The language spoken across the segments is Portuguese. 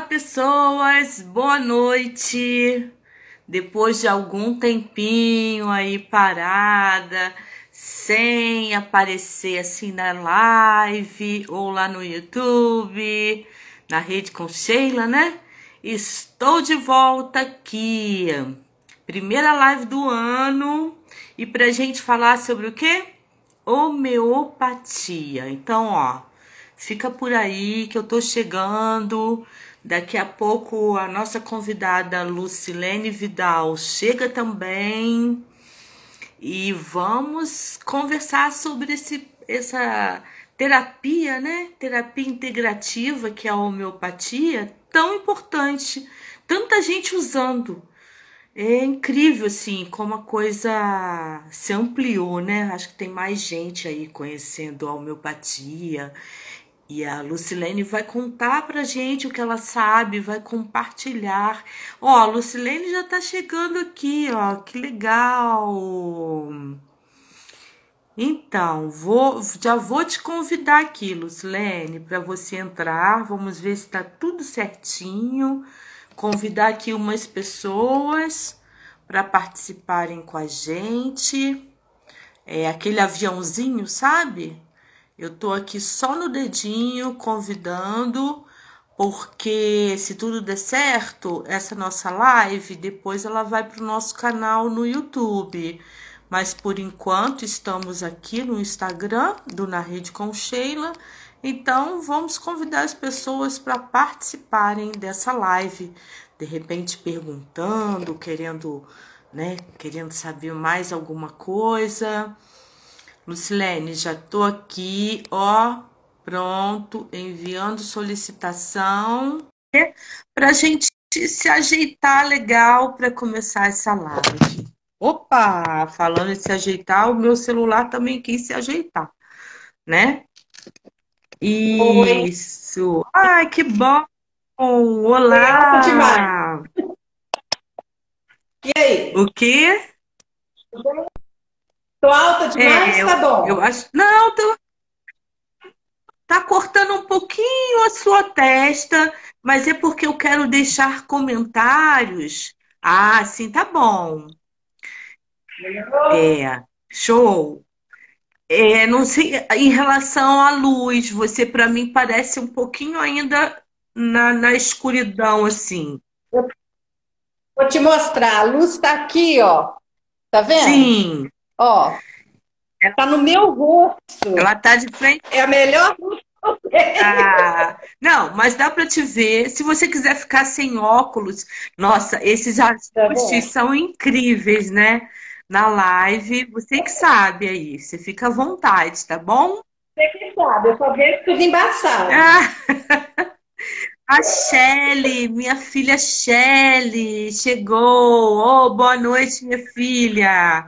Olá, pessoas, boa noite. Depois de algum tempinho aí parada, sem aparecer assim na live ou lá no YouTube, na rede com Sheila, né? Estou de volta aqui. Primeira live do ano e pra gente falar sobre o quê? Homeopatia. Então, ó, Fica por aí que eu tô chegando. Daqui a pouco a nossa convidada Lucilene Vidal chega também. E vamos conversar sobre esse, essa terapia, né? Terapia integrativa que é a homeopatia, tão importante. Tanta gente usando. É incrível, assim, como a coisa se ampliou, né? Acho que tem mais gente aí conhecendo a homeopatia e a Lucilene vai contar pra gente o que ela sabe, vai compartilhar. Ó, a Lucilene já tá chegando aqui, ó, que legal. Então, vou, já vou te convidar aqui, Lucilene, para você entrar. Vamos ver se tá tudo certinho. Convidar aqui umas pessoas para participarem com a gente. É aquele aviãozinho, sabe? Eu tô aqui só no dedinho convidando, porque se tudo der certo, essa nossa live depois ela vai para o nosso canal no YouTube. Mas por enquanto estamos aqui no Instagram do Na Rede com Sheila. Então vamos convidar as pessoas para participarem dessa live, de repente perguntando, querendo, né, querendo saber mais alguma coisa. Lucilene, já tô aqui, ó, pronto, enviando solicitação para a gente se ajeitar legal para começar essa live. Opa, falando em se ajeitar, o meu celular também quis se ajeitar, né? Isso. Oi. Ai, que bom. Olá. E aí? O quê? Tô alta demais? É, tá bom. Eu acho. Não, tô... tá cortando um pouquinho a sua testa, mas é porque eu quero deixar comentários. Ah, sim, tá bom. É, show. É, não sei, em relação à luz, você para mim parece um pouquinho ainda na, na escuridão, assim. Vou te mostrar, a luz está aqui, ó. Tá vendo? Sim. Ó, ela tá no meu rosto. Ela tá de frente. É a melhor ah, não, mas dá para te ver. Se você quiser ficar sem óculos, nossa, esses tá ajustes tá são incríveis, né? Na live, você que sabe aí, você fica à vontade, tá bom? Você que sabe, eu só vejo tudo embaçado. Ah. A Shelly, minha filha Shelly, chegou. Oh, boa noite, minha filha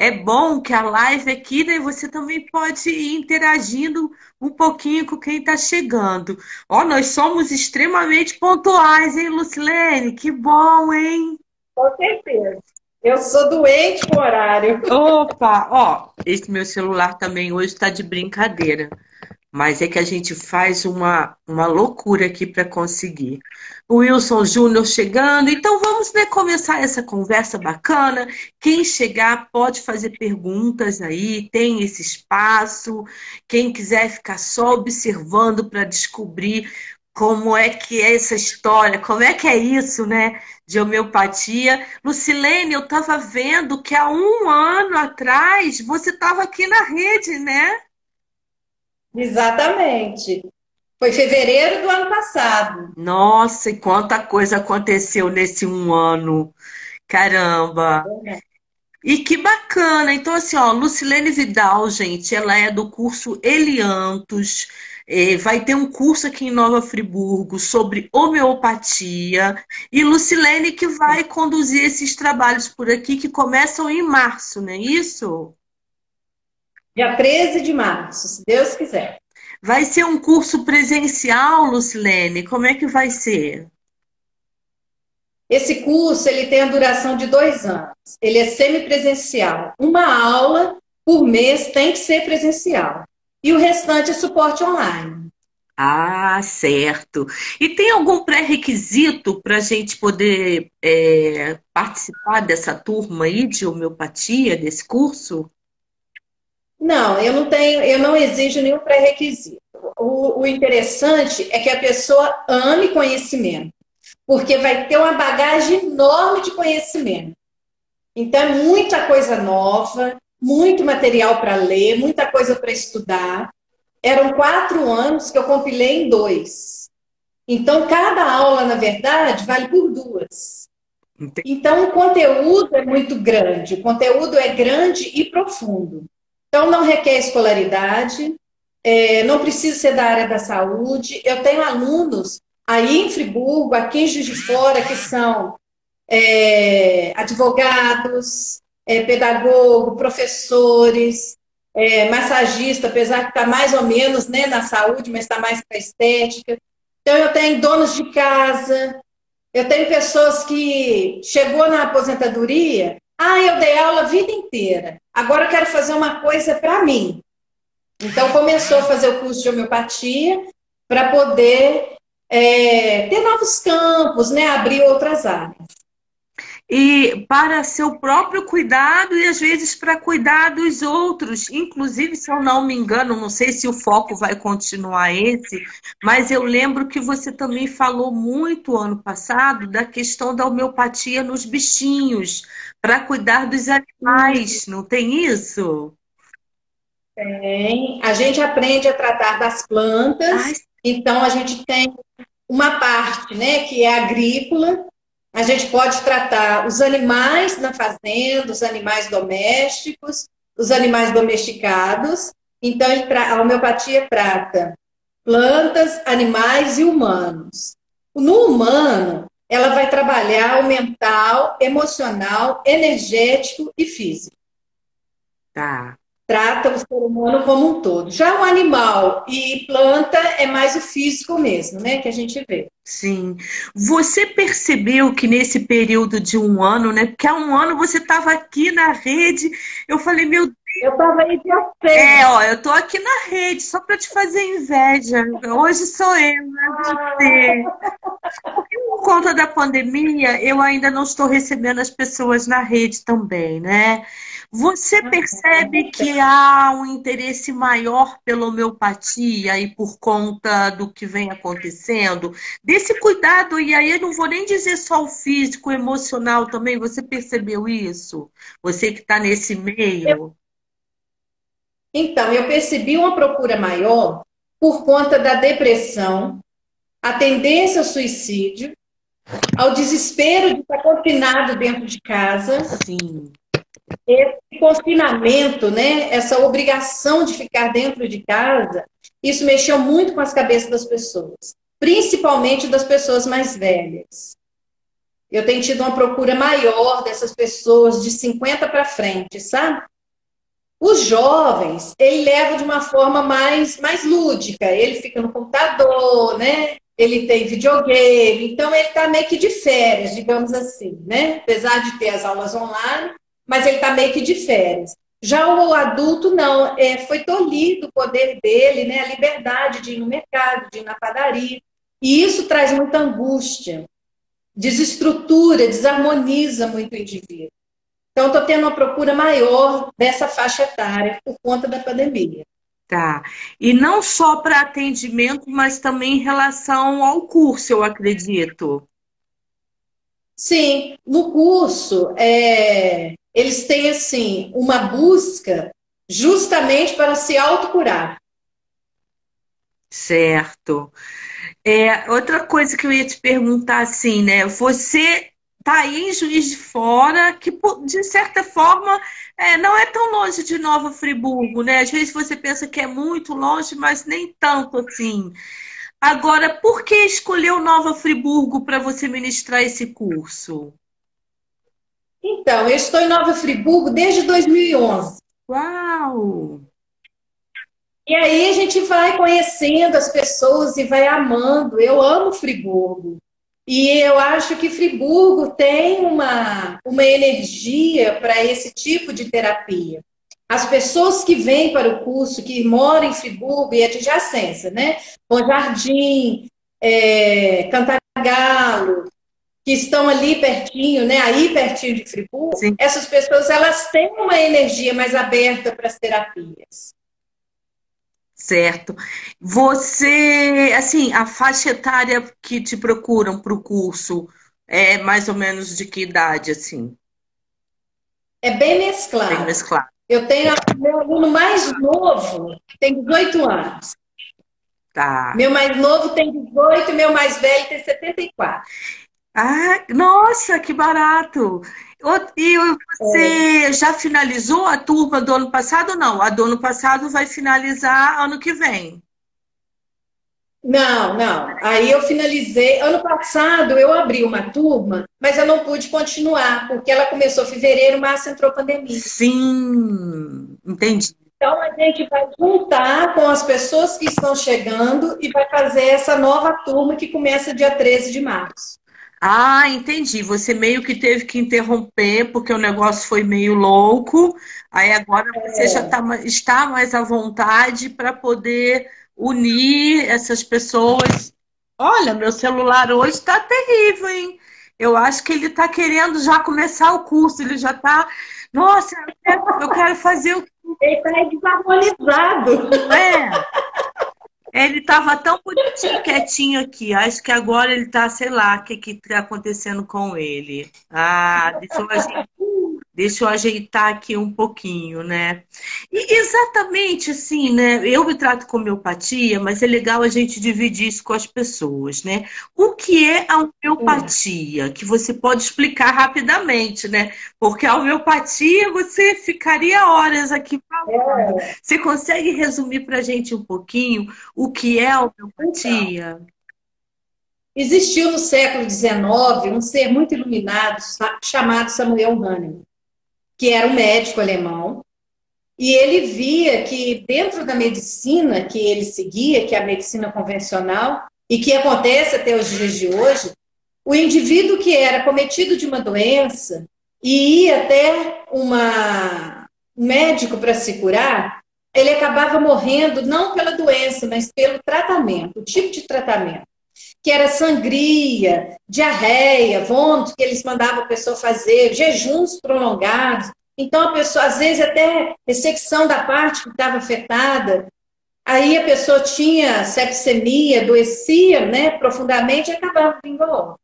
é bom que a live aqui, né, você também pode ir interagindo um pouquinho com quem está chegando. Ó, nós somos extremamente pontuais, hein, Lucilene? Que bom, hein? Com certeza. Eu sou doente com horário. Opa, ó, esse meu celular também hoje está de brincadeira. Mas é que a gente faz uma, uma loucura aqui para conseguir. O Wilson Júnior chegando, então vamos né, começar essa conversa bacana. Quem chegar pode fazer perguntas aí, tem esse espaço. Quem quiser ficar só observando para descobrir como é que é essa história, como é que é isso, né, de homeopatia. Lucilene, eu estava vendo que há um ano atrás você estava aqui na rede, né? Exatamente. Foi fevereiro do ano passado. Nossa, e quanta coisa aconteceu nesse um ano. Caramba! E que bacana! Então, assim, ó, Lucilene Vidal, gente, ela é do curso Eliantos. É, vai ter um curso aqui em Nova Friburgo sobre homeopatia. E Lucilene que vai conduzir esses trabalhos por aqui que começam em março, não é isso? Dia 13 de março, se Deus quiser. Vai ser um curso presencial, Lucilene? Como é que vai ser? Esse curso ele tem a duração de dois anos. Ele é semipresencial. Uma aula por mês tem que ser presencial. E o restante é suporte online. Ah, certo. E tem algum pré-requisito para a gente poder é, participar dessa turma aí de homeopatia, desse curso? Não, eu não tenho, eu não exijo nenhum pré-requisito. O, o interessante é que a pessoa ame conhecimento, porque vai ter uma bagagem enorme de conhecimento. Então, é muita coisa nova, muito material para ler, muita coisa para estudar. Eram quatro anos que eu compilei em dois. Então, cada aula, na verdade, vale por duas. Então, o conteúdo é muito grande, o conteúdo é grande e profundo. Então, não requer escolaridade, é, não precisa ser da área da saúde. Eu tenho alunos aí em Friburgo, aqui em Juiz de Fora, que são é, advogados, é, pedagogo, professores, é, massagista, apesar que está mais ou menos né, na saúde, mas está mais para estética. Então, eu tenho donos de casa, eu tenho pessoas que chegou na aposentadoria, ah, eu dei aula a vida inteira, agora eu quero fazer uma coisa para mim. Então, começou a fazer o curso de homeopatia para poder é, ter novos campos, né, abrir outras áreas e para seu próprio cuidado e às vezes para cuidar dos outros. Inclusive, se eu não me engano, não sei se o foco vai continuar esse, mas eu lembro que você também falou muito ano passado da questão da homeopatia nos bichinhos, para cuidar dos animais, não tem isso? Tem. A gente aprende a tratar das plantas, Ai. então a gente tem uma parte, né, que é agrícola, a gente pode tratar os animais na fazenda, os animais domésticos, os animais domesticados. Então, a homeopatia trata plantas, animais e humanos. No humano, ela vai trabalhar o mental, emocional, energético e físico. Tá trata o ser humano como um todo. Já o animal e planta é mais o físico mesmo, né? Que a gente vê. Sim. Você percebeu que nesse período de um ano, né? Porque há um ano você estava aqui na rede, eu falei, meu Deus. Eu estava aí de você. É, ó, eu tô aqui na rede, só para te fazer inveja. Hoje sou eu, né? Você. Por conta da pandemia, eu ainda não estou recebendo as pessoas na rede também, né? Você percebe que há um interesse maior pela homeopatia e por conta do que vem acontecendo? Desse cuidado, e aí eu não vou nem dizer só o físico, o emocional também, você percebeu isso? Você que está nesse meio? Então, eu percebi uma procura maior por conta da depressão, a tendência ao suicídio, ao desespero de estar confinado dentro de casa. Sim esse confinamento, né, essa obrigação de ficar dentro de casa, isso mexeu muito com as cabeças das pessoas, principalmente das pessoas mais velhas. Eu tenho tido uma procura maior dessas pessoas de 50 para frente, sabe? Os jovens, ele leva de uma forma mais, mais lúdica. Ele fica no computador, né? Ele tem videogame, então ele está meio que de férias, digamos assim, né? Apesar de ter as aulas online, mas ele está meio que de férias. Já o adulto, não, é, foi tolhido o poder dele, né, a liberdade de ir no mercado, de ir na padaria. E isso traz muita angústia, desestrutura, desarmoniza muito o indivíduo. Então, estou tendo uma procura maior dessa faixa etária por conta da pandemia. Tá. E não só para atendimento, mas também em relação ao curso, eu acredito. Sim, no curso, é, eles têm assim uma busca justamente para se autocurar. Certo. É, outra coisa que eu ia te perguntar assim, né? Você tá aí em Juiz de Fora, que de certa forma é, não é tão longe de Nova Friburgo, né? Às vezes você pensa que é muito longe, mas nem tanto assim. Agora, por que escolheu Nova Friburgo para você ministrar esse curso? Então, eu estou em Nova Friburgo desde 2011. Uau! E aí a gente vai conhecendo as pessoas e vai amando. Eu amo Friburgo. E eu acho que Friburgo tem uma, uma energia para esse tipo de terapia. As pessoas que vêm para o curso, que moram em Friburgo e adjacência, né? Bom Jardim, é, Cantagalo, que estão ali pertinho, né? Aí pertinho de Friburgo, Sim. essas pessoas elas têm uma energia mais aberta para as terapias. Certo. Você, assim, a faixa etária que te procuram para o curso é mais ou menos de que idade, assim? É bem mesclado. Bem mesclado. Eu tenho meu aluno mais novo, tem 18 anos. Tá. Meu mais novo tem 18 e meu mais velho tem 74. Ah, nossa, que barato! E você é. já finalizou a turma do ano passado? Não, a do ano passado vai finalizar ano que vem. Não, não. Aí eu finalizei. Ano passado eu abri uma turma, mas eu não pude continuar, porque ela começou em fevereiro, março entrou pandemia. Sim, entendi. Então a gente vai juntar com as pessoas que estão chegando e vai fazer essa nova turma que começa dia 13 de março. Ah, entendi. Você meio que teve que interromper porque o negócio foi meio louco. Aí agora você é. já tá, está mais à vontade para poder unir essas pessoas. Olha, meu celular hoje está terrível, hein? Eu acho que ele está querendo já começar o curso. Ele já está. Nossa, eu quero, eu quero fazer o. Ele está desarmonizado. É. Ele estava tão bonitinho, quietinho aqui. Acho que agora ele está, sei lá, o que está acontecendo com ele. Ah, deixa eu, ajeitar, deixa eu ajeitar aqui um pouquinho, né? E exatamente assim, né? Eu me trato com homeopatia, mas é legal a gente dividir isso com as pessoas, né? O que é a homeopatia? Que você pode explicar rapidamente, né? Porque a homeopatia você ficaria horas aqui falando. É. Você consegue resumir para a gente um pouquinho o que é a homeopatia? Então, existiu no século XIX um ser muito iluminado chamado Samuel Hahnemann, que era um médico alemão, e ele via que dentro da medicina que ele seguia, que é a medicina convencional, e que acontece até os dias de hoje, o indivíduo que era cometido de uma doença e ia até uma, um médico para se curar, ele acabava morrendo não pela doença, mas pelo tratamento, o tipo de tratamento. Que era sangria, diarreia, vômito que eles mandavam a pessoa fazer, jejuns prolongados. Então, a pessoa, às vezes, até ressecção da parte que estava afetada. Aí a pessoa tinha sepsemia, adoecia né, profundamente e acabava vindo a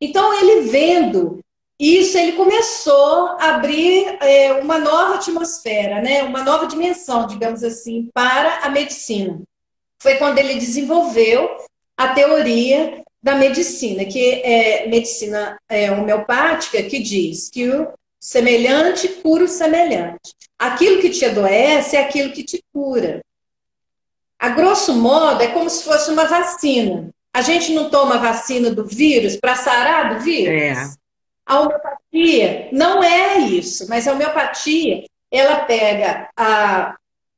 Então, ele vendo isso ele começou a abrir é, uma nova atmosfera, né? uma nova dimensão, digamos assim, para a medicina. Foi quando ele desenvolveu a teoria da medicina, que é medicina é, homeopática, que diz que o semelhante cura o semelhante. Aquilo que te adoece é aquilo que te cura. A grosso modo, é como se fosse uma vacina. A gente não toma vacina do vírus para sarar do vírus? É. A homeopatia não é isso, mas a homeopatia, ela pega a,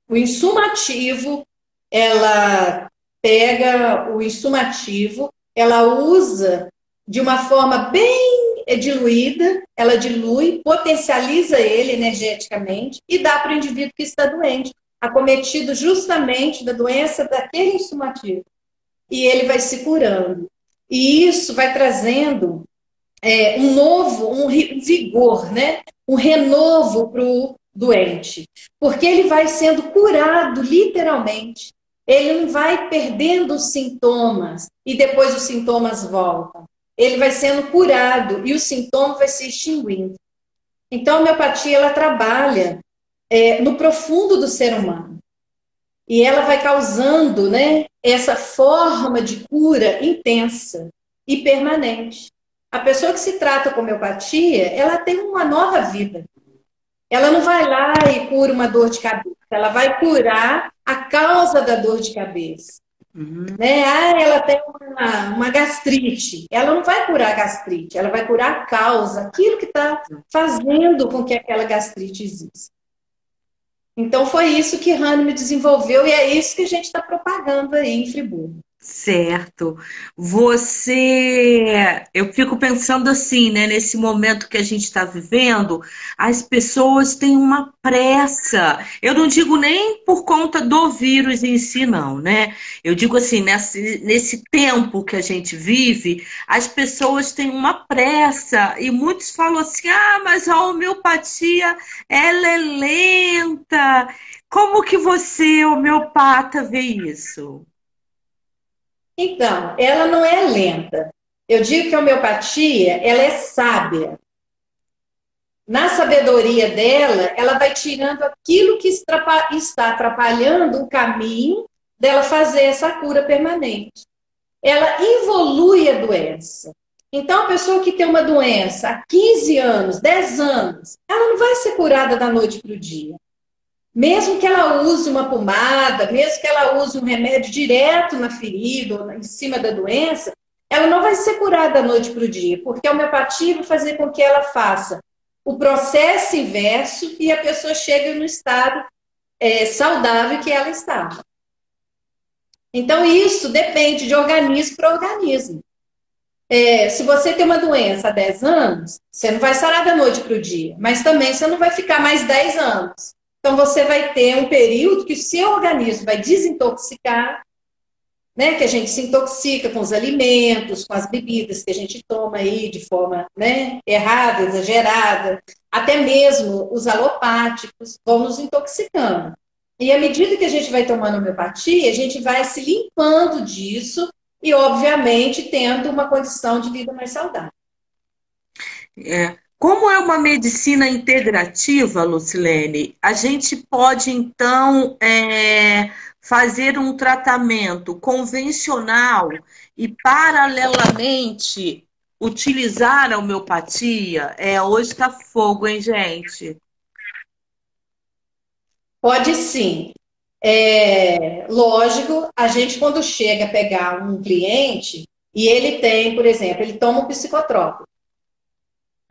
o insumo ativo, ela pega o insumo ativo, ela usa de uma forma bem diluída, ela dilui, potencializa ele energeticamente e dá para o indivíduo que está doente, acometido justamente da doença daquele insumo ativo. E ele vai se curando. E isso vai trazendo é, um novo, um vigor, né? um renovo para o doente. Porque ele vai sendo curado, literalmente. Ele não vai perdendo os sintomas e depois os sintomas voltam. Ele vai sendo curado e o sintoma vai se extinguindo. Então, a homeopatia ela trabalha é, no profundo do ser humano. E ela vai causando né, essa forma de cura intensa e permanente. A pessoa que se trata com homeopatia, ela tem uma nova vida. Ela não vai lá e cura uma dor de cabeça, ela vai curar a causa da dor de cabeça. Uhum. Né? Ah, ela tem uma, uma, gastrite. Ela não vai curar a gastrite, ela vai curar a causa, aquilo que está fazendo com que aquela gastrite exista. Então foi isso que Hahnemann desenvolveu e é isso que a gente está propagando aí em Friburgo. Certo. Você, eu fico pensando assim, né, nesse momento que a gente está vivendo, as pessoas têm uma pressa. Eu não digo nem por conta do vírus em si, não, né? Eu digo assim, nesse, nesse tempo que a gente vive, as pessoas têm uma pressa e muitos falam assim: ah, mas a homeopatia, ela é lenta. Como que você, homeopata, vê isso? Então, ela não é lenta. Eu digo que a homeopatia, ela é sábia. Na sabedoria dela, ela vai tirando aquilo que está atrapalhando o caminho dela fazer essa cura permanente. Ela evolui a doença. Então, a pessoa que tem uma doença há 15 anos, 10 anos, ela não vai ser curada da noite para o dia. Mesmo que ela use uma pomada, mesmo que ela use um remédio direto na ferida ou em cima da doença, ela não vai ser curada da noite para o dia, porque a homeopatia vai fazer com que ela faça o processo inverso e a pessoa chegue no estado é, saudável que ela estava. Então, isso depende de organismo para organismo. É, se você tem uma doença há 10 anos, você não vai sarar da noite para o dia, mas também você não vai ficar mais 10 anos. Então, você vai ter um período que o seu organismo vai desintoxicar, né? Que a gente se intoxica com os alimentos, com as bebidas que a gente toma aí de forma né, errada, exagerada, até mesmo os alopáticos vão nos intoxicando. E à medida que a gente vai tomando homeopatia, a gente vai se limpando disso e, obviamente, tendo uma condição de vida mais saudável. É, como é uma medicina integrativa, Lucilene, a gente pode então é, fazer um tratamento convencional e paralelamente utilizar a homeopatia? É, hoje está fogo, hein, gente? Pode sim. É, lógico, a gente quando chega a pegar um cliente e ele tem, por exemplo, ele toma um psicotrópico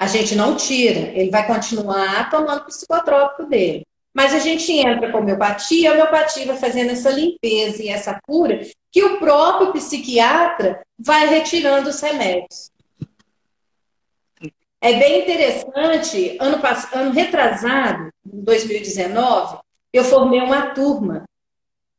a gente não tira, ele vai continuar tomando o psicotrópico dele. Mas a gente entra com homeopatia, a homeopatia vai fazendo essa limpeza e essa cura que o próprio psiquiatra vai retirando os remédios. É bem interessante, ano, ano retrasado, em 2019, eu formei uma turma.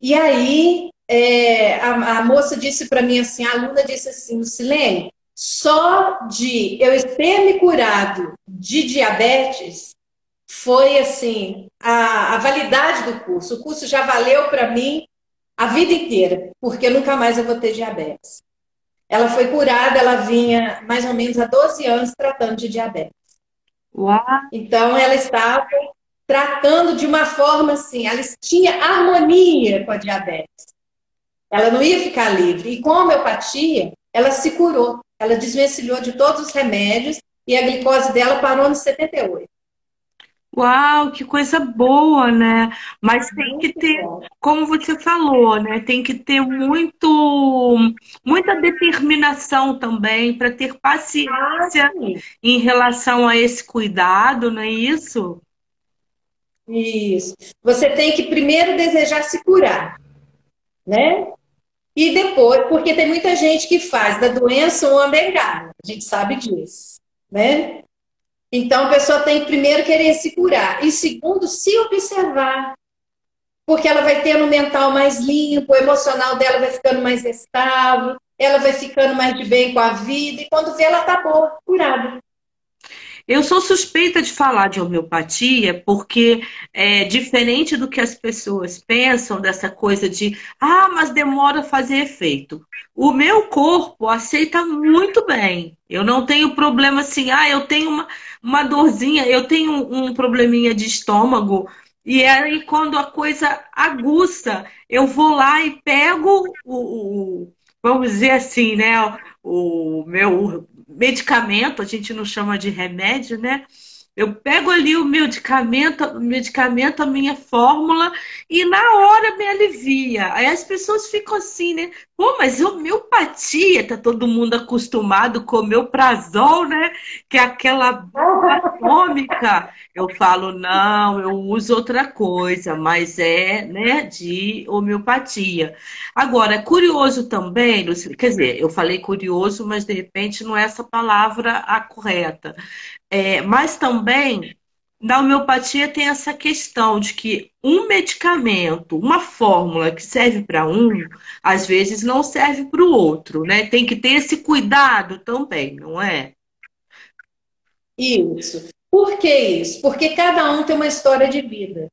E aí é, a, a, moça disse para mim assim, a aluna disse assim, Lucilene, só de eu ter me curado de diabetes foi assim a, a validade do curso. O curso já valeu para mim a vida inteira, porque nunca mais eu vou ter diabetes. Ela foi curada, ela vinha mais ou menos há 12 anos tratando de diabetes. Uau. Então ela estava tratando de uma forma assim, ela tinha harmonia com a diabetes. Ela não ia ficar livre. E com a homeopatia, ela se curou. Ela desvencilhou de todos os remédios e a glicose dela parou no 78. Uau, que coisa boa, né? Mas tem que ter, como você falou, né? Tem que ter muito, muita determinação também para ter paciência ah, em relação a esse cuidado, não é isso? Isso. Você tem que primeiro desejar se curar, né? E depois, porque tem muita gente que faz da doença uma bengala, a gente sabe disso, né? Então a pessoa tem que primeiro querer se curar e segundo se observar, porque ela vai tendo o mental mais limpo, o emocional dela vai ficando mais estável, ela vai ficando mais de bem com a vida e quando vê ela tá boa, curada. Eu sou suspeita de falar de homeopatia porque é diferente do que as pessoas pensam dessa coisa de ah, mas demora a fazer efeito. O meu corpo aceita muito bem. Eu não tenho problema assim, ah, eu tenho uma, uma dorzinha, eu tenho um, probleminha de estômago. E aí, quando a coisa aguça, eu vou lá e pego o, o vamos dizer assim, né? O meu medicamento, a gente não chama de remédio, né? Eu pego ali o medicamento, o medicamento, a minha fórmula, e na hora me alivia. Aí as pessoas ficam assim, né? Pô, mas homeopatia, tá todo mundo acostumado com o prazol, né? Que é aquela atômica. Eu falo, não, eu uso outra coisa, mas é, né, de homeopatia. Agora, é curioso também, quer dizer, eu falei curioso, mas de repente não é essa palavra a correta. É, mas também na homeopatia tem essa questão de que um medicamento, uma fórmula que serve para um, às vezes não serve para o outro, né? Tem que ter esse cuidado também, não é? Isso. Por que isso? Porque cada um tem uma história de vida.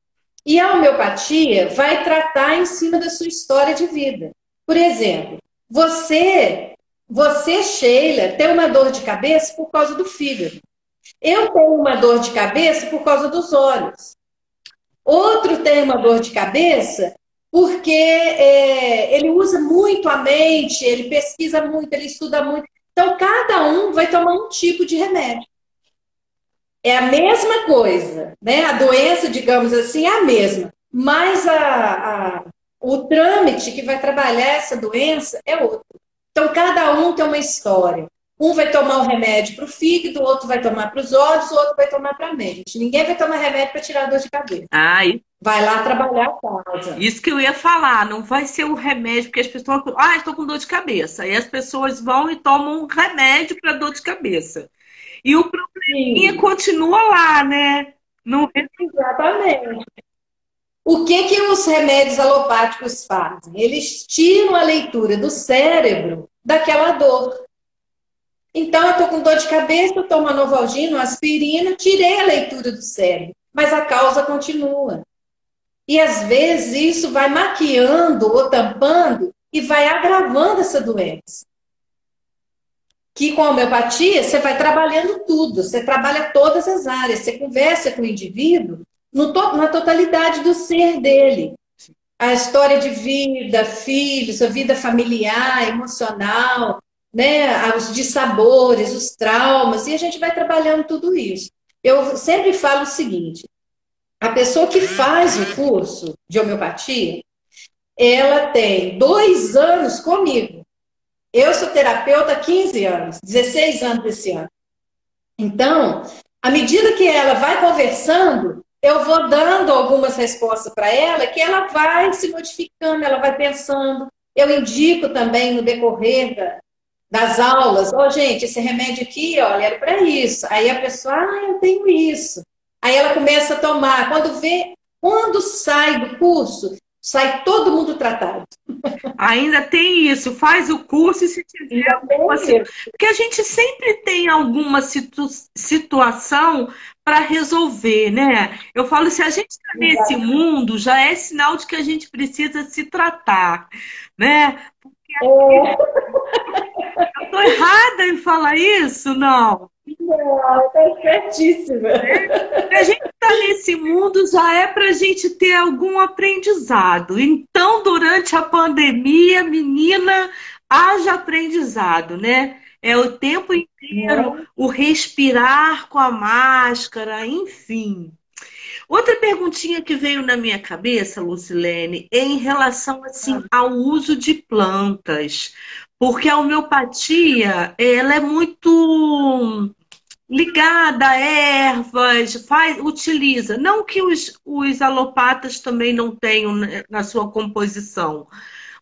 E a homeopatia vai tratar em cima da sua história de vida. Por exemplo, você, você Sheila, tem uma dor de cabeça por causa do fígado. Eu tenho uma dor de cabeça por causa dos olhos. Outro tem uma dor de cabeça porque é, ele usa muito a mente, ele pesquisa muito, ele estuda muito. Então, cada um vai tomar um tipo de remédio. É a mesma coisa, né? A doença, digamos assim, é a mesma. Mas a, a, o trâmite que vai trabalhar essa doença é outro. Então, cada um tem uma história. Um vai tomar o um remédio para o fígado, o outro vai tomar para os olhos, o outro vai tomar para a mente. Ninguém vai tomar remédio para tirar a dor de cabeça. Ah, isso. Vai lá trabalhar a causa. Isso que eu ia falar, não vai ser o remédio, porque as pessoas. Ah, estou com dor de cabeça. Aí as pessoas vão e tomam um remédio para dor de cabeça. E o probleminha Sim. continua lá, né? Não... Exatamente. O que, que os remédios alopáticos fazem? Eles tiram a leitura do cérebro daquela dor. Então, eu estou com dor de cabeça, eu tomo novalgina, aspirina, tirei a leitura do cérebro, mas a causa continua. E às vezes isso vai maquiando ou tampando e vai agravando essa doença. Que com a homeopatia você vai trabalhando tudo, você trabalha todas as áreas, você conversa com o indivíduo no to na totalidade do ser dele. A história de vida, filhos, a vida familiar, emocional, né, os dissabores, os traumas, e a gente vai trabalhando tudo isso. Eu sempre falo o seguinte: a pessoa que faz o curso de homeopatia, ela tem dois anos comigo. Eu sou terapeuta há 15 anos, 16 anos esse ano. Então, à medida que ela vai conversando, eu vou dando algumas respostas para ela que ela vai se modificando, ela vai pensando. Eu indico também no decorrer da, das aulas, ó, oh, gente, esse remédio aqui, olha, era para isso. Aí a pessoa, ah, eu tenho isso. Aí ela começa a tomar. Quando vê, quando sai do curso, sai todo mundo tratado. Ainda tem isso, faz o curso e se tiver alguma Porque a gente sempre tem alguma situ... situação para resolver, né? Eu falo, se a gente está nesse mundo, já é sinal de que a gente precisa se tratar, né? Porque é. Eu tô errada em falar isso? Não. Não, tá certíssima. É, a gente tá nesse mundo já é para a gente ter algum aprendizado. Então, durante a pandemia, menina, haja aprendizado, né? É o tempo inteiro, o respirar com a máscara, enfim. Outra perguntinha que veio na minha cabeça, Lucilene, é em relação assim ao uso de plantas. Porque a homeopatia, ela é muito ligada a ervas, faz, utiliza. Não que os, os alopatas também não tenham na sua composição,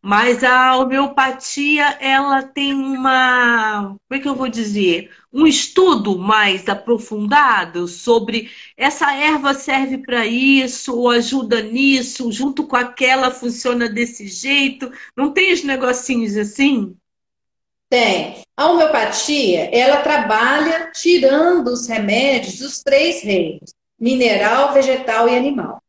mas a homeopatia, ela tem uma, como é que eu vou dizer? Um estudo mais aprofundado sobre essa erva serve para isso, ou ajuda nisso, junto com aquela funciona desse jeito. Não tem os negocinhos assim? Tem. A homeopatia, ela trabalha tirando os remédios dos três reinos: mineral, vegetal e animal.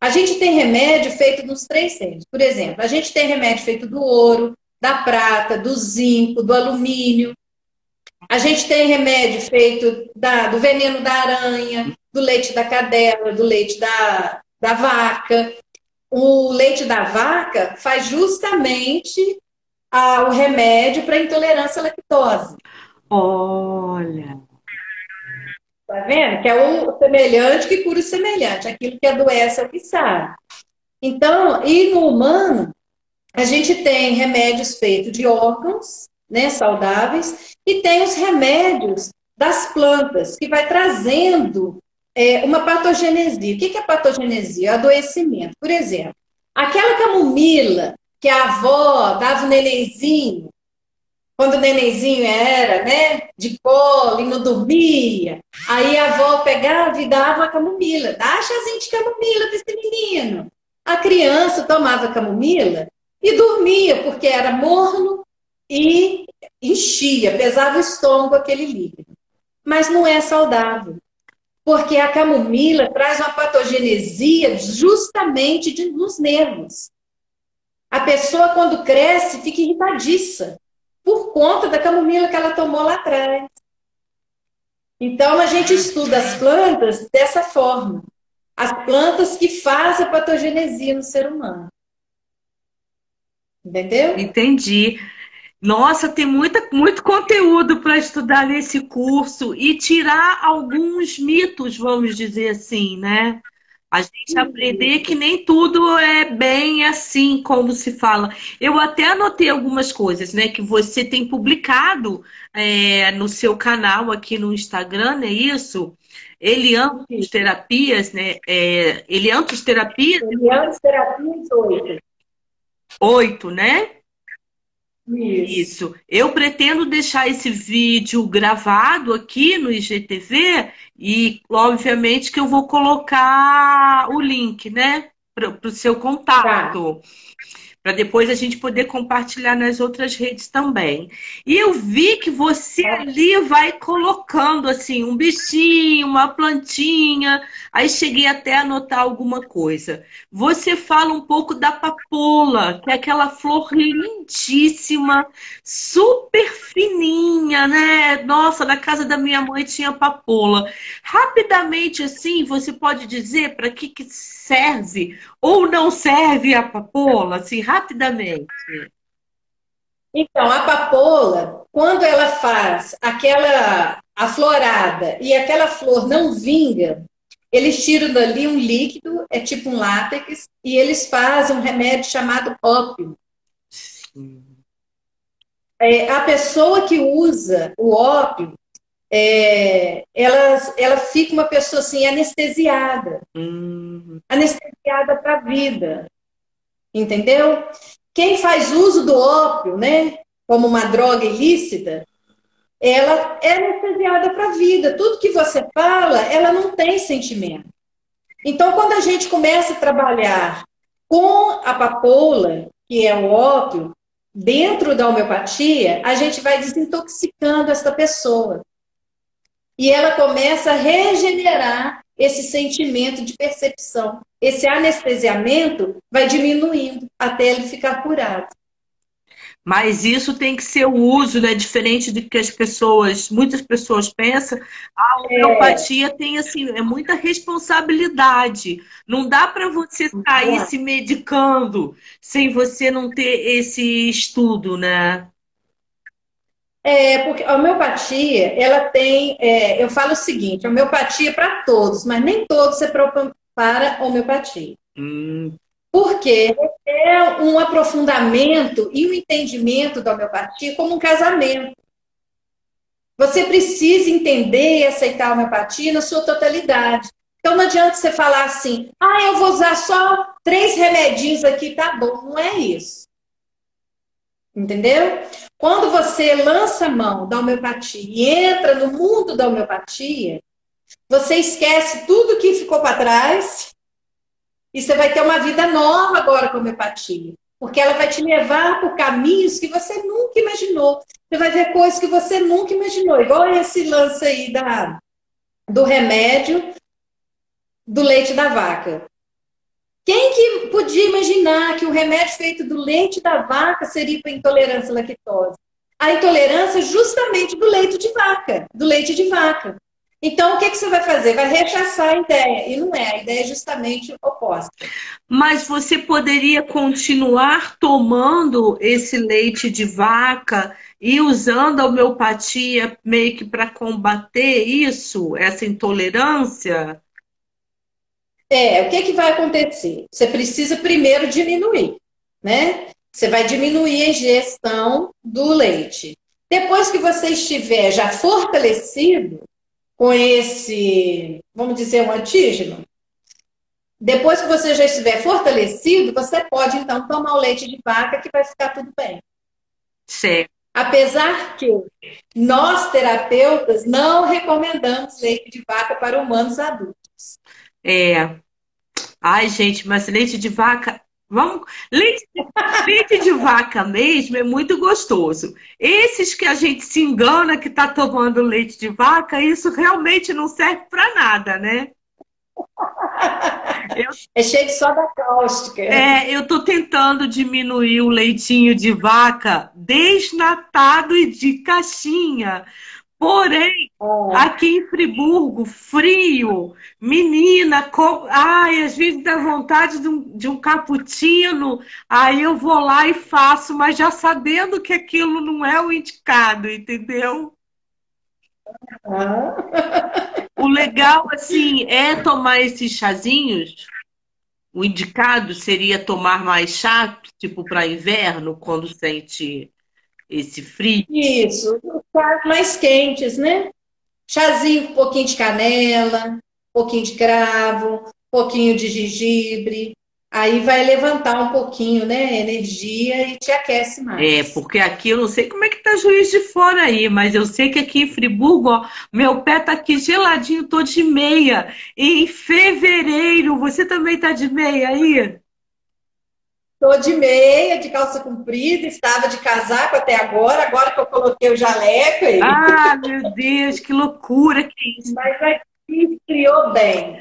A gente tem remédio feito nos três reinos. Por exemplo, a gente tem remédio feito do ouro, da prata, do zinco, do alumínio. A gente tem remédio feito da, do veneno da aranha, do leite da cadela, do leite da, da vaca. O leite da vaca faz justamente a, o remédio para intolerância à lactose. Olha. Tá vendo? Que é o semelhante que cura o semelhante. Aquilo que adoece é o que sabe. Então, e no humano, a gente tem remédios feitos de órgãos, né, saudáveis, e tem os remédios das plantas, que vai trazendo é, uma patogenesia. O que é patogenesia? Adoecimento. Por exemplo, aquela camomila que a avó dava o nenenzinho, quando o nenenzinho era, né, de colo e não dormia, aí a avó pegava e dava a camomila, dá chazinho de camomila para esse menino. A criança tomava camomila e dormia, porque era morno e enchia, pesava o estômago aquele líquido. Mas não é saudável, porque a camomila traz uma patogenesia justamente de, nos nervos. A pessoa, quando cresce, fica irritadiça por conta da camomila que ela tomou lá atrás. Então, a gente estuda as plantas dessa forma. As plantas que fazem a patogenesia no ser humano. Entendeu? Entendi. Nossa, tem muita, muito conteúdo para estudar nesse curso e tirar alguns mitos, vamos dizer assim, né? A gente aprender que nem tudo é bem assim como se fala. Eu até anotei algumas coisas, né? Que você tem publicado é, no seu canal aqui no Instagram, é isso? Eliantos Terapias, né? É, Eliantos Terapias? Eliantos Terapias 8. Oito, né? Isso. Isso. Eu pretendo deixar esse vídeo gravado aqui no IGTV e, obviamente, que eu vou colocar o link, né? Para o seu contato. Tá para depois a gente poder compartilhar nas outras redes também. E eu vi que você ali vai colocando assim um bichinho, uma plantinha. Aí cheguei até a anotar alguma coisa. Você fala um pouco da papoula, que é aquela flor lindíssima, super fininha, né? Nossa, na casa da minha mãe tinha papoula. Rapidamente assim, você pode dizer para que que serve ou não serve a papoula, assim, rapidamente? Então, a papoula, quando ela faz aquela aflorada e aquela flor não vinga, eles tiram dali um líquido, é tipo um látex, e eles fazem um remédio chamado ópio. É, a pessoa que usa o ópio, é, ela, ela fica uma pessoa assim, anestesiada. Uhum. Anestesiada para a vida. Entendeu? Quem faz uso do ópio, né, como uma droga ilícita, ela é anestesiada para a vida. Tudo que você fala, ela não tem sentimento. Então, quando a gente começa a trabalhar com a papoula, que é o ópio, dentro da homeopatia, a gente vai desintoxicando essa pessoa e ela começa a regenerar esse sentimento de percepção. Esse anestesiamento vai diminuindo até ele ficar curado. Mas isso tem que ser o uso, né? Diferente do que as pessoas, muitas pessoas pensam, a homeopatia é. tem assim, é muita responsabilidade. Não dá para você sair é. se medicando sem você não ter esse estudo, né? É, porque a homeopatia, ela tem, é, eu falo o seguinte, a homeopatia é para todos, mas nem todos se para homeopatia. Hum. Porque é um aprofundamento e um entendimento da homeopatia como um casamento. Você precisa entender e aceitar a homeopatia na sua totalidade. Então não adianta você falar assim, ah, eu vou usar só três remedinhos aqui, tá bom. Não é isso. Entendeu? Quando você lança a mão da homeopatia e entra no mundo da homeopatia, você esquece tudo que ficou para trás e você vai ter uma vida nova agora com a homeopatia. Porque ela vai te levar por caminhos que você nunca imaginou. Você vai ver coisas que você nunca imaginou. Igual esse lance aí da, do remédio do leite da vaca. Quem que podia imaginar que o remédio feito do leite da vaca seria para intolerância à lactose? A intolerância justamente do leite de vaca, do leite de vaca. Então, o que, que você vai fazer? Vai rechaçar a ideia. E não é, a ideia é justamente oposta. Mas você poderia continuar tomando esse leite de vaca e usando a homeopatia meio que para combater isso, essa intolerância? É, o que, que vai acontecer? Você precisa primeiro diminuir, né? Você vai diminuir a ingestão do leite. Depois que você estiver já fortalecido com esse, vamos dizer, um antígeno, depois que você já estiver fortalecido, você pode então tomar o leite de vaca que vai ficar tudo bem. Certo. Apesar que nós, terapeutas, não recomendamos leite de vaca para humanos adultos. É. Ai, gente, mas leite de vaca. Vamos. Leite, leite de vaca mesmo é muito gostoso. Esses que a gente se engana que está tomando leite de vaca, isso realmente não serve para nada, né? Eu, é cheio de soda cáustica. É, eu tô tentando diminuir o leitinho de vaca desnatado e de caixinha. Porém, é. aqui em Friburgo, frio, menina, com... ai, às vezes dá vontade de um, de um cappuccino, aí eu vou lá e faço, mas já sabendo que aquilo não é o indicado, entendeu? O legal, assim, é tomar esses chazinhos. O indicado seria tomar mais chá, tipo para inverno, quando sente esse frio. Isso, chás mais quentes, né? Chazinho um pouquinho de canela, um pouquinho de cravo, um pouquinho de gengibre, Aí vai levantar um pouquinho, né, energia e te aquece mais. É, porque aqui eu não sei como é que tá juiz de fora aí, mas eu sei que aqui em Friburgo, ó, meu pé tá aqui geladinho, tô de meia. em fevereiro, você também tá de meia aí? Tô de meia, de calça comprida, estava de casaco até agora, agora que eu coloquei o jaleco aí. Ah, meu Deus, que loucura que é isso. Mas aqui criou bem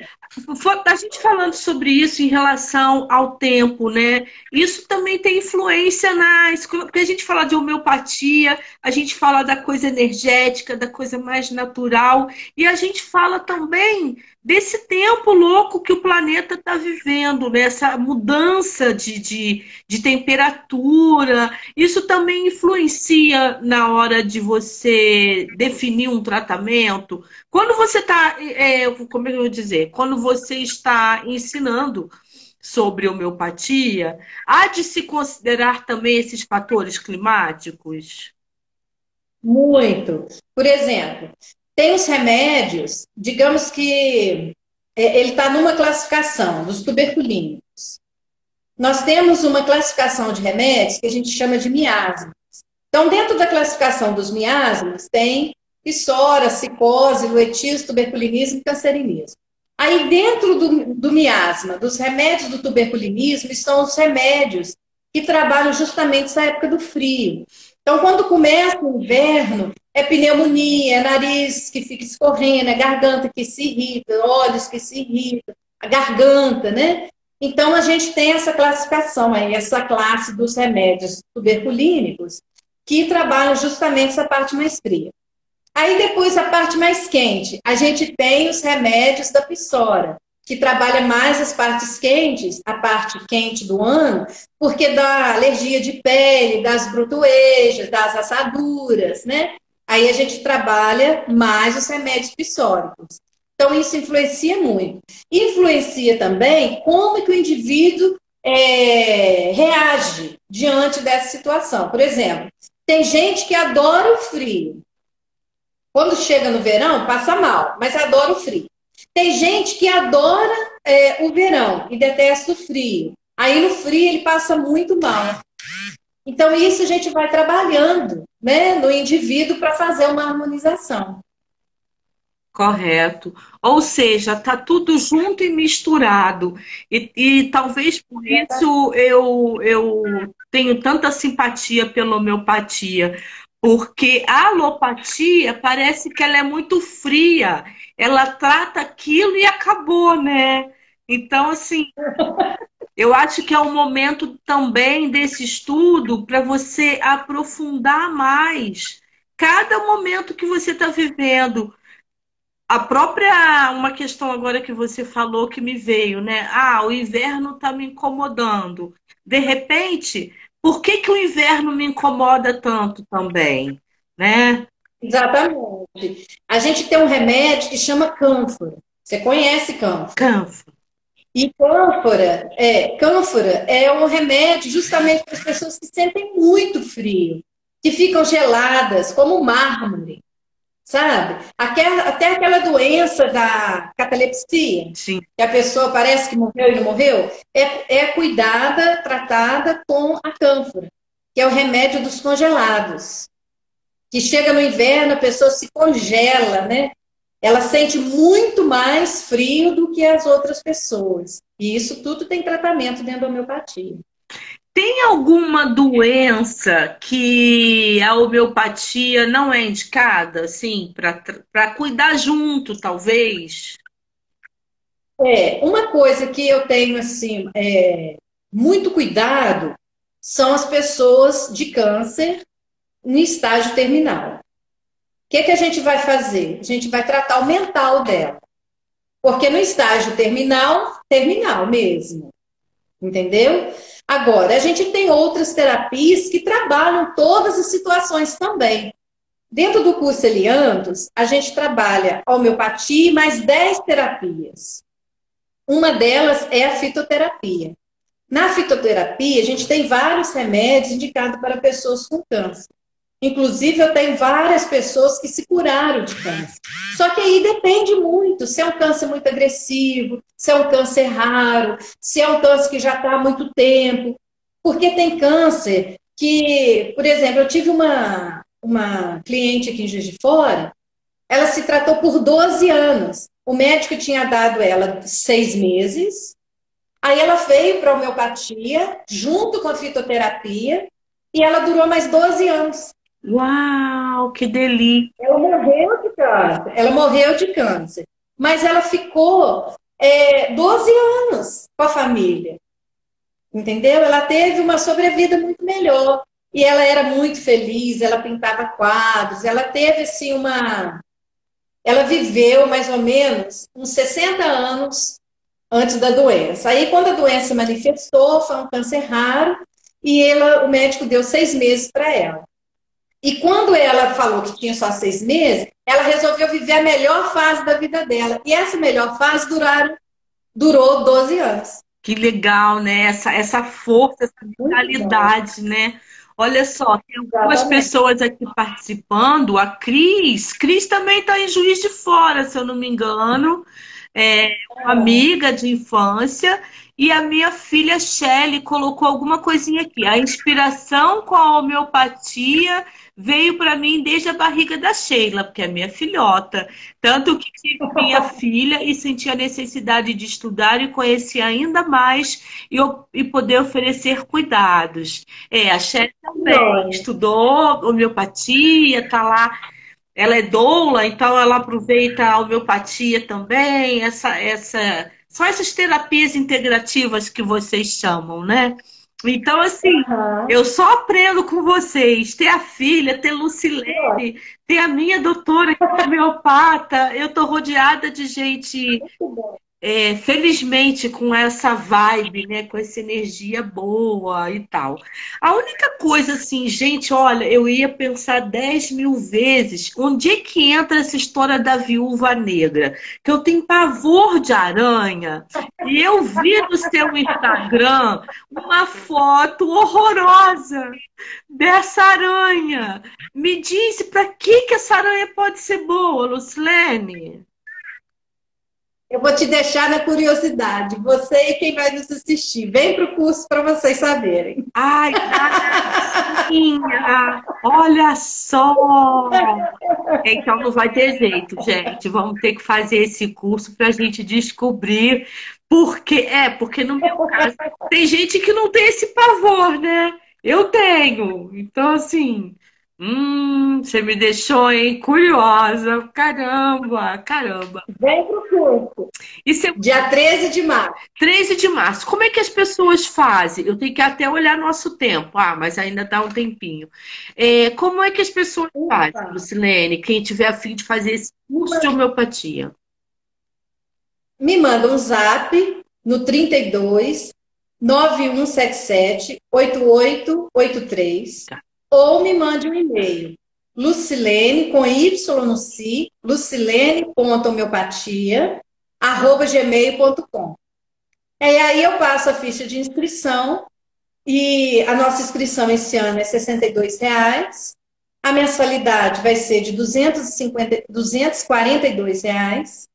a gente falando sobre isso em relação ao tempo, né? Isso também tem influência nas. Porque a gente fala de homeopatia, a gente fala da coisa energética, da coisa mais natural, e a gente fala também desse tempo louco que o planeta está vivendo, né? essa mudança de, de, de, temperatura. Isso também influencia na hora de você definir um tratamento. Quando você está, é, como é eu vou dizer, quando você está ensinando sobre homeopatia, há de se considerar também esses fatores climáticos? Muito. Por exemplo, tem os remédios, digamos que é, ele está numa classificação dos tuberculínicos. Nós temos uma classificação de remédios que a gente chama de miasmas. Então, dentro da classificação dos miasmas, tem psora, psicose, luetismo, tuberculinismo e cancerinismo. Aí, dentro do, do miasma, dos remédios do tuberculinismo, estão os remédios que trabalham justamente essa época do frio. Então, quando começa o inverno, é pneumonia, é nariz que fica escorrendo, é garganta que se irrita, olhos que se irritam, a garganta, né? Então, a gente tem essa classificação aí, essa classe dos remédios tuberculínicos, que trabalham justamente essa parte mais fria. Aí, depois, a parte mais quente. A gente tem os remédios da pissora, que trabalha mais as partes quentes, a parte quente do ano, porque dá alergia de pele, das brotoejas, das assaduras, né? Aí a gente trabalha mais os remédios psóricos. Então, isso influencia muito. Influencia também como que o indivíduo é, reage diante dessa situação. Por exemplo, tem gente que adora o frio. Quando chega no verão, passa mal, mas adora o frio. Tem gente que adora é, o verão e detesta o frio. Aí no frio ele passa muito mal. Então isso a gente vai trabalhando né, no indivíduo para fazer uma harmonização. Correto. Ou seja, tá tudo junto e misturado. E, e talvez por isso eu, eu tenho tanta simpatia pela homeopatia. Porque a alopatia parece que ela é muito fria. Ela trata aquilo e acabou, né? Então, assim, eu acho que é um momento também desse estudo para você aprofundar mais cada momento que você está vivendo. a própria uma questão agora que você falou que me veio, né? Ah, o inverno está me incomodando. De repente, por que, que o inverno me incomoda tanto também, né? Exatamente. A gente tem um remédio que chama cânfora. Você conhece cânfora? Cânfora. E cânfora é, cânfora é um remédio justamente para as pessoas que sentem muito frio, que ficam geladas, como mármore sabe? Até aquela doença da catalepsia, Sim. que a pessoa parece que morreu e não morreu, é, é cuidada, tratada com a cânfora, que é o remédio dos congelados. Que chega no inverno, a pessoa se congela, né? Ela sente muito mais frio do que as outras pessoas. E isso tudo tem tratamento dentro da homeopatia. Tem alguma doença que a homeopatia não é indicada, assim, para cuidar junto, talvez? É, uma coisa que eu tenho, assim, é, muito cuidado são as pessoas de câncer no estágio terminal. Que, que a gente vai fazer? A gente vai tratar o mental dela. Porque no estágio terminal, terminal mesmo. Entendeu? Agora, a gente tem outras terapias que trabalham todas as situações também. Dentro do curso Eliandos, a gente trabalha homeopatia mais 10 terapias. Uma delas é a fitoterapia. Na fitoterapia, a gente tem vários remédios indicados para pessoas com câncer. Inclusive, eu tenho várias pessoas que se curaram de câncer. Só que aí depende muito se é um câncer muito agressivo, se é um câncer raro, se é um câncer que já está há muito tempo. Porque tem câncer que, por exemplo, eu tive uma, uma cliente aqui em Juiz de Fora, ela se tratou por 12 anos. O médico tinha dado ela seis meses, aí ela veio para homeopatia, junto com a fitoterapia, e ela durou mais 12 anos. Uau, que delícia! Ela morreu de câncer. Ela morreu de câncer. Mas ela ficou é, 12 anos com a família. Entendeu? Ela teve uma sobrevida muito melhor. E ela era muito feliz, ela pintava quadros, ela teve assim uma. Ela viveu mais ou menos uns 60 anos antes da doença. Aí, quando a doença manifestou, foi um câncer raro, e ela, o médico deu seis meses para ela. E quando ela falou que tinha só seis meses, ela resolveu viver a melhor fase da vida dela. E essa melhor fase duraram, durou 12 anos. Que legal, né? Essa, essa força, essa vitalidade, né? Olha só, tem algumas pessoas aqui participando. A Cris, Cris também está em Juiz de Fora, se eu não me engano. É uma amiga de infância. E a minha filha Shelly colocou alguma coisinha aqui. A inspiração com a homeopatia veio para mim desde a barriga da Sheila, porque é minha filhota. Tanto que tive minha filha e senti a necessidade de estudar e conhecer ainda mais e, e poder oferecer cuidados. É, a Sheila também estudou homeopatia, tá lá. Ela é doula, então ela aproveita a homeopatia também, essa, essa, são essas terapias integrativas que vocês chamam, né? Então, assim, uhum. eu só aprendo com vocês. Ter a filha, ter Lucilene, ter a minha doutora que é homeopata. Eu tô rodeada de gente é, felizmente com essa vibe, né, com essa energia boa e tal. A única coisa assim, gente, olha, eu ia pensar 10 mil vezes onde é que entra essa história da viúva negra, que eu tenho pavor de aranha, e eu vi no seu Instagram uma foto horrorosa dessa aranha. Me disse para que, que essa aranha pode ser boa, Lucilene? Eu vou te deixar na curiosidade. Você e quem vai nos assistir. Vem para o curso para vocês saberem. Ai, minha! Olha só! Então não vai ter jeito, gente. Vamos ter que fazer esse curso para a gente descobrir porque é, porque no meu caso tem gente que não tem esse pavor, né? Eu tenho. Então, assim, Hum, você me deixou, hein? Curiosa. Caramba, caramba. Vem pro curso. Se... Dia 13 de março. 13 de março. Como é que as pessoas fazem? Eu tenho que até olhar nosso tempo. Ah, mas ainda dá um tempinho. É, como é que as pessoas Ufa. fazem, Lucilene? Quem tiver a fim de fazer esse curso de homeopatia? Me manda um zap no 32 9177 8883. Tá ou me mande um e-mail. Lucilene, com Y no si, lucilene.homeopatia, arroba gmail.com. E aí eu passo a ficha de inscrição, e a nossa inscrição esse ano é 62 reais. A mensalidade vai ser de 250, 242 reais.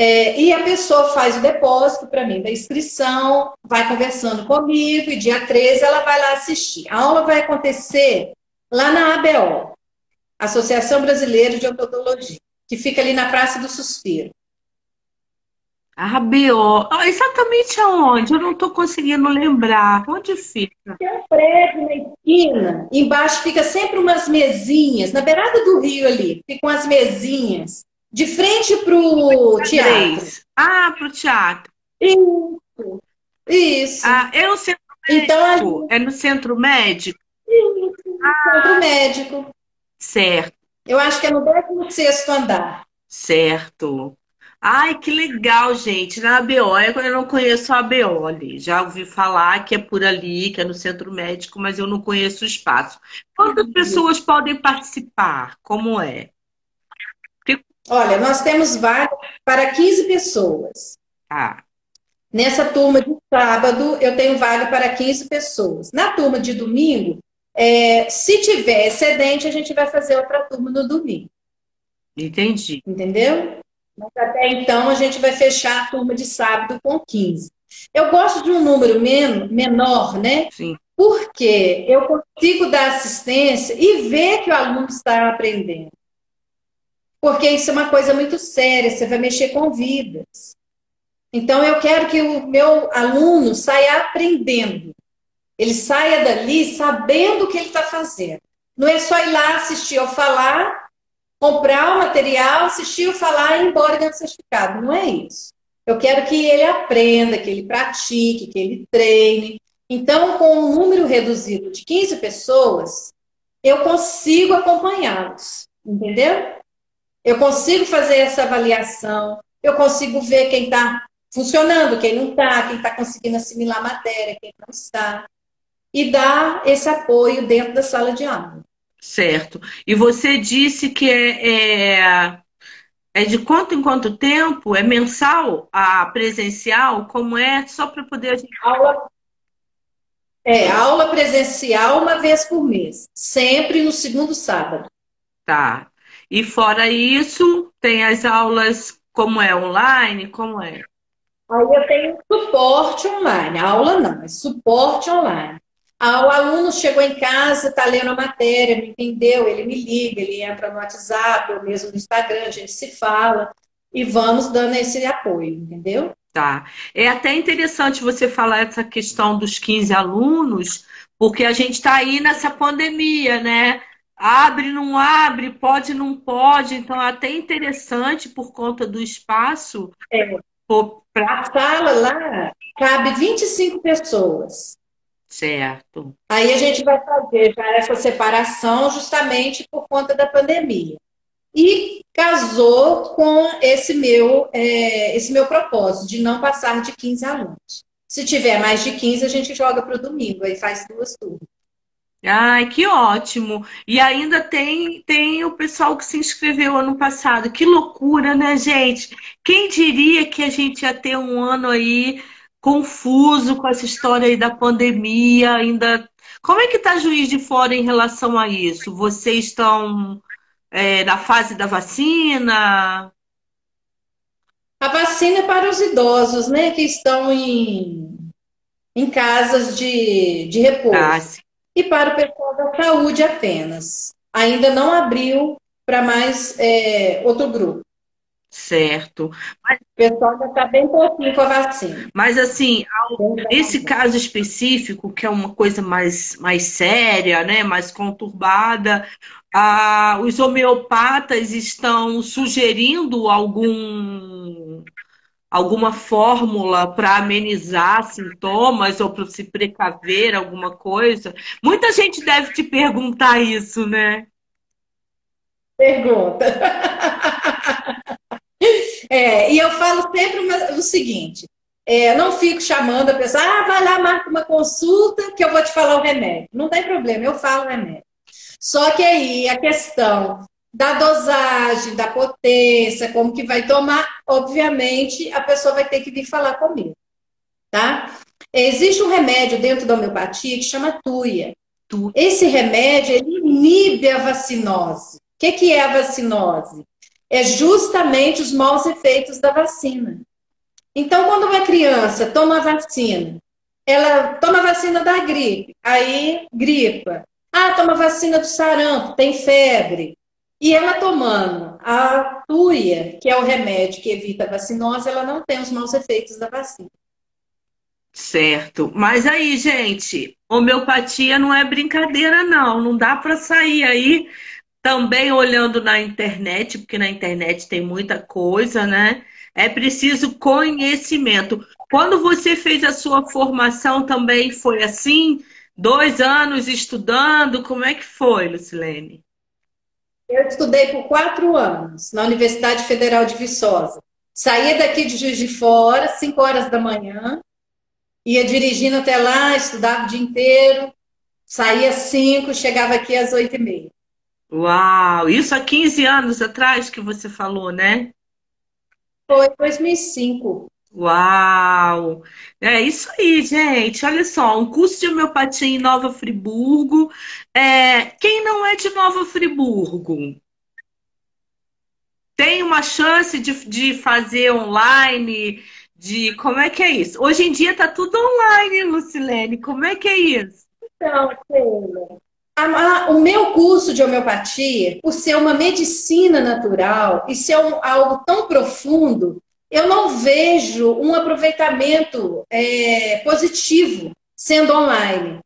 É, e a pessoa faz o depósito para mim da inscrição, vai conversando comigo, e dia 13 ela vai lá assistir. A aula vai acontecer lá na ABO, Associação Brasileira de Odontologia, que fica ali na Praça do Suspiro. ABO, exatamente aonde? Eu não estou conseguindo lembrar. Onde fica? Tem um prédio na esquina, embaixo fica sempre umas mesinhas, na beirada do rio ali, ficam as mesinhas. De frente para o teatro. Ah, para o teatro. Isso. Isso. Ah, é no centro então, médico? Então, É no centro médico? Isso, ah, centro médico. Certo. Eu acho que é no 16 andar. Certo. Ai, que legal, gente. Na ABO, é eu não conheço a ABO ali. Já ouvi falar que é por ali, que é no centro médico, mas eu não conheço o espaço. Quantas pessoas podem participar? Como é? Olha, nós temos vaga para 15 pessoas. Ah. Nessa turma de sábado, eu tenho vaga para 15 pessoas. Na turma de domingo, é, se tiver excedente, a gente vai fazer outra turma no domingo. Entendi. Entendeu? Mas até então, a gente vai fechar a turma de sábado com 15. Eu gosto de um número men menor, né? Sim. Porque eu consigo dar assistência e ver que o aluno está aprendendo. Porque isso é uma coisa muito séria, você vai mexer com vidas. Então, eu quero que o meu aluno saia aprendendo. Ele saia dali sabendo o que ele está fazendo. Não é só ir lá assistir ou falar, comprar o material, assistir ou falar e ir embora do certificado. Não é isso. Eu quero que ele aprenda, que ele pratique, que ele treine. Então, com um número reduzido de 15 pessoas, eu consigo acompanhá-los. Entendeu? Eu consigo fazer essa avaliação, eu consigo ver quem está funcionando, quem não está, quem está conseguindo assimilar a matéria, quem não está. E dar esse apoio dentro da sala de aula. Certo. E você disse que é, é, é de quanto em quanto tempo? É mensal a presencial? Como é? Só para poder. Aula, é, aula presencial uma vez por mês, sempre no segundo sábado. Tá. E fora isso, tem as aulas como é online, como é? Aí eu tenho suporte online. A aula não, é suporte online. Ah, o aluno chegou em casa, está lendo a matéria, não entendeu, ele me liga, ele entra no WhatsApp, ou mesmo no Instagram, a gente se fala e vamos dando esse apoio, entendeu? Tá. É até interessante você falar essa questão dos 15 alunos, porque a gente está aí nessa pandemia, né? Abre, não abre, pode, não pode. Então, é até interessante por conta do espaço. É. Pra... A sala lá cabe 25 pessoas. Certo. Aí a gente vai fazer já essa separação justamente por conta da pandemia. E casou com esse meu, é, esse meu propósito de não passar de 15 alunos. Se tiver mais de 15, a gente joga para o domingo, aí faz duas turmas. Ai, que ótimo! E ainda tem, tem o pessoal que se inscreveu ano passado. Que loucura, né, gente? Quem diria que a gente ia ter um ano aí confuso com essa história aí da pandemia, ainda. Como é que está Juiz de Fora em relação a isso? Vocês estão é, na fase da vacina? A vacina é para os idosos, né, que estão em, em casas de, de repouso. Ah, e para o pessoal da saúde apenas. Ainda não abriu para mais é, outro grupo. Certo. Mas, o pessoal já está bem pouquinho com a vacina. Mas, assim, nesse caso específico, que é uma coisa mais, mais séria, né, mais conturbada, os homeopatas estão sugerindo algum alguma fórmula para amenizar sintomas ou para se precaver alguma coisa? Muita gente deve te perguntar isso, né? Pergunta. É, e eu falo sempre o seguinte: é, não fico chamando a pessoa, ah, vai lá, marca uma consulta que eu vou te falar o remédio. Não tem problema, eu falo o remédio. Só que aí a questão da dosagem, da potência, como que vai tomar, obviamente a pessoa vai ter que vir falar comigo, tá? Existe um remédio dentro da homeopatia que chama tuia. Esse remédio ele inibe a vacinose. O que, que é a vacinose? É justamente os maus efeitos da vacina. Então, quando uma criança toma vacina, ela toma vacina da gripe, aí gripa. Ah, toma vacina do sarampo, tem febre. E ela tomando a tuia, que é o remédio que evita a vacinose, ela não tem os maus efeitos da vacina. Certo. Mas aí, gente, homeopatia não é brincadeira, não. Não dá para sair aí também olhando na internet, porque na internet tem muita coisa, né? É preciso conhecimento. Quando você fez a sua formação também foi assim? Dois anos estudando? Como é que foi, Lucilene? Eu estudei por quatro anos na Universidade Federal de Viçosa. Saía daqui de Juiz de Fora, 5 horas da manhã, ia dirigindo até lá, estudava o dia inteiro, saía às 5, chegava aqui às 8 e meia. Uau! Isso há 15 anos atrás que você falou, né? Foi 2005. Uau! É isso aí, gente. Olha só, um curso de homeopatia em Nova Friburgo. É, quem não é de Nova Friburgo tem uma chance de, de fazer online, de como é que é isso? Hoje em dia tá tudo online, Lucilene. Como é que é isso? Então, Sheila, o meu curso de homeopatia, por ser uma medicina natural e ser um, algo tão profundo, eu não vejo um aproveitamento é, positivo sendo online.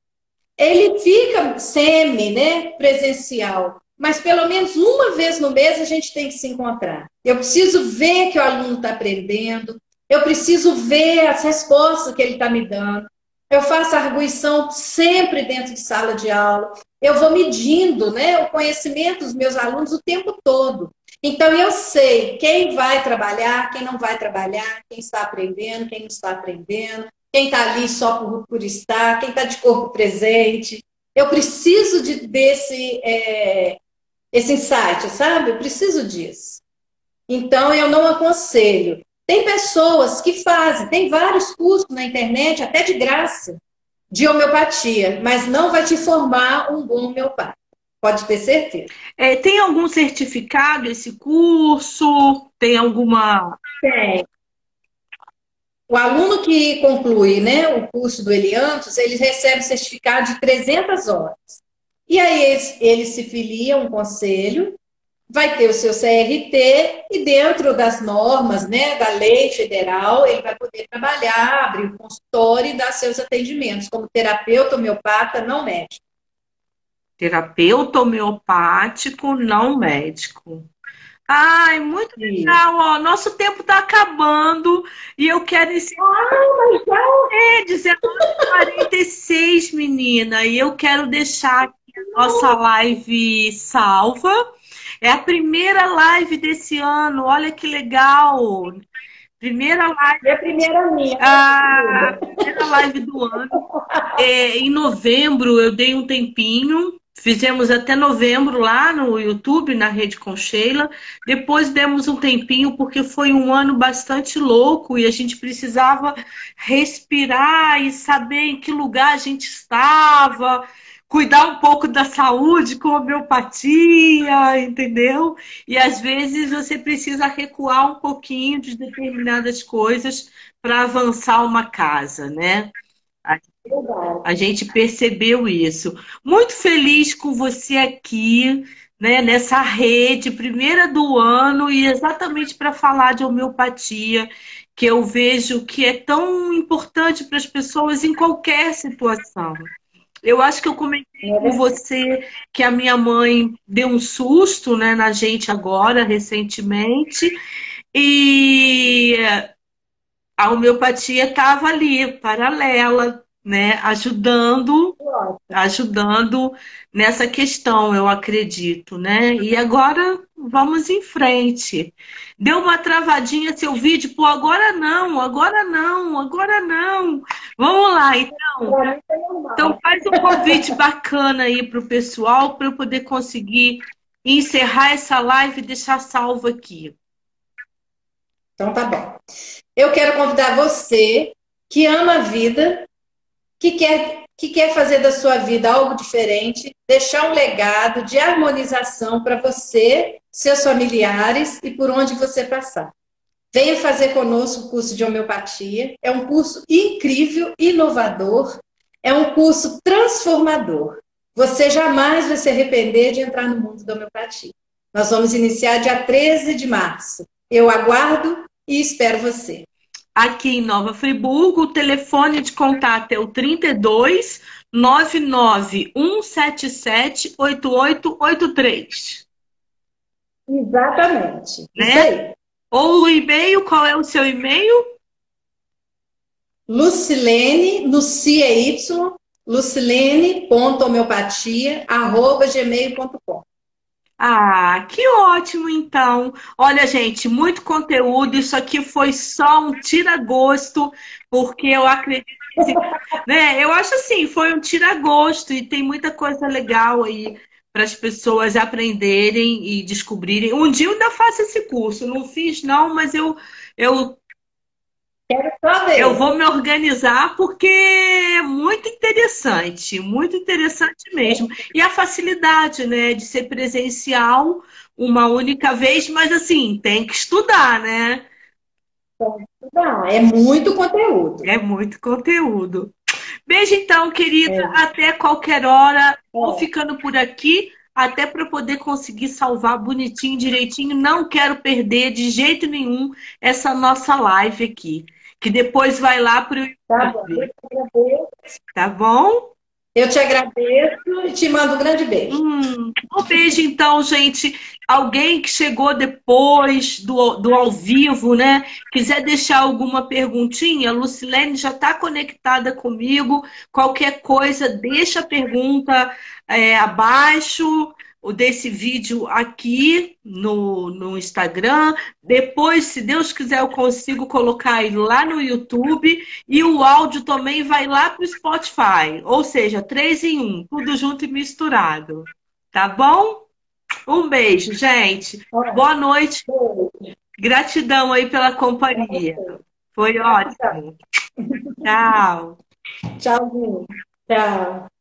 Ele fica semi, né, presencial, mas pelo menos uma vez no mês a gente tem que se encontrar. Eu preciso ver que o aluno está aprendendo, eu preciso ver as respostas que ele está me dando. Eu faço arguição sempre dentro de sala de aula. Eu vou medindo né, o conhecimento dos meus alunos o tempo todo. Então, eu sei quem vai trabalhar, quem não vai trabalhar, quem está aprendendo, quem não está aprendendo, quem está ali só por, por estar, quem está de corpo presente. Eu preciso de, desse é, esse insight, sabe? Eu preciso disso. Então, eu não aconselho. Tem pessoas que fazem, tem vários cursos na internet, até de graça, de homeopatia, mas não vai te formar um bom homeopata. Pode ter certeza. É, tem algum certificado esse curso? Tem alguma. Tem. O aluno que conclui né, o curso do Eliantos, ele recebe certificado de 300 horas. E aí eles, ele se filia a um conselho, vai ter o seu CRT e dentro das normas né, da lei federal, ele vai poder trabalhar, abrir o consultório e dar seus atendimentos como terapeuta homeopata não médico terapeuta homeopático não médico. Ai, muito legal, ó. Nosso tempo está acabando e eu quero ensinar. Ah, é, 19h46, menina. E eu quero deixar aqui a nossa live salva. É a primeira live desse ano. Olha que legal. Primeira live. É a primeira minha. Ah, primeira live do ano. É, em novembro eu dei um tempinho Fizemos até novembro lá no YouTube, na Rede com Sheila. Depois demos um tempinho, porque foi um ano bastante louco e a gente precisava respirar e saber em que lugar a gente estava, cuidar um pouco da saúde com homeopatia, entendeu? E às vezes você precisa recuar um pouquinho de determinadas coisas para avançar uma casa, né? A gente percebeu isso. Muito feliz com você aqui, né, nessa rede, primeira do ano, e exatamente para falar de homeopatia, que eu vejo que é tão importante para as pessoas em qualquer situação. Eu acho que eu comentei com você que a minha mãe deu um susto né, na gente agora, recentemente, e a homeopatia estava ali, paralela, né, ajudando, ajudando nessa questão, eu acredito, né? E agora vamos em frente. Deu uma travadinha seu vídeo, pô, agora não, agora não, agora não. Vamos lá, então. Então faz um convite bacana aí para o pessoal para eu poder conseguir encerrar essa live e deixar salvo aqui. Então tá bom. Eu quero convidar você que ama a vida que quer, que quer fazer da sua vida algo diferente, deixar um legado de harmonização para você, seus familiares e por onde você passar. Venha fazer conosco o curso de homeopatia. É um curso incrível, inovador, é um curso transformador. Você jamais vai se arrepender de entrar no mundo da homeopatia. Nós vamos iniciar dia 13 de março. Eu aguardo e espero você aqui em Nova Friburgo. O telefone de contato é o 32 99 177 8883. Exatamente. Né? Ou o e-mail, qual é o seu e-mail? Lucilene, Lucia Y, lucilene.homeopatia, arroba gmail.com. Ah, que ótimo então. Olha, gente, muito conteúdo. Isso aqui foi só um tira-gosto, porque eu acredito né? Eu acho assim, foi um tira-gosto e tem muita coisa legal aí para as pessoas aprenderem e descobrirem. Um dia eu ainda faço esse curso, não fiz não, mas eu eu eu vou me organizar porque é muito interessante, muito interessante mesmo. E a facilidade, né, de ser presencial uma única vez, mas assim, tem que estudar, né? Tem que estudar, é muito conteúdo. É muito conteúdo. Beijo então, querida, é. até qualquer hora. Vou é. ficando por aqui até para poder conseguir salvar bonitinho, direitinho. Não quero perder de jeito nenhum essa nossa live aqui que depois vai lá para o tá bom, Tá bom? Eu te agradeço e te mando um grande beijo. Hum, um beijo, então, gente. Alguém que chegou depois do, do ao vivo, né? Quiser deixar alguma perguntinha, a Lucilene já está conectada comigo. Qualquer coisa, deixa a pergunta é, abaixo desse vídeo aqui no, no Instagram. Depois, se Deus quiser, eu consigo colocar ele lá no YouTube. E o áudio também vai lá para o Spotify. Ou seja, três em um, tudo junto e misturado. Tá bom? Um beijo, gente. Boa noite. Gratidão aí pela companhia. Foi ótimo. Tchau. Tchau. Tchau.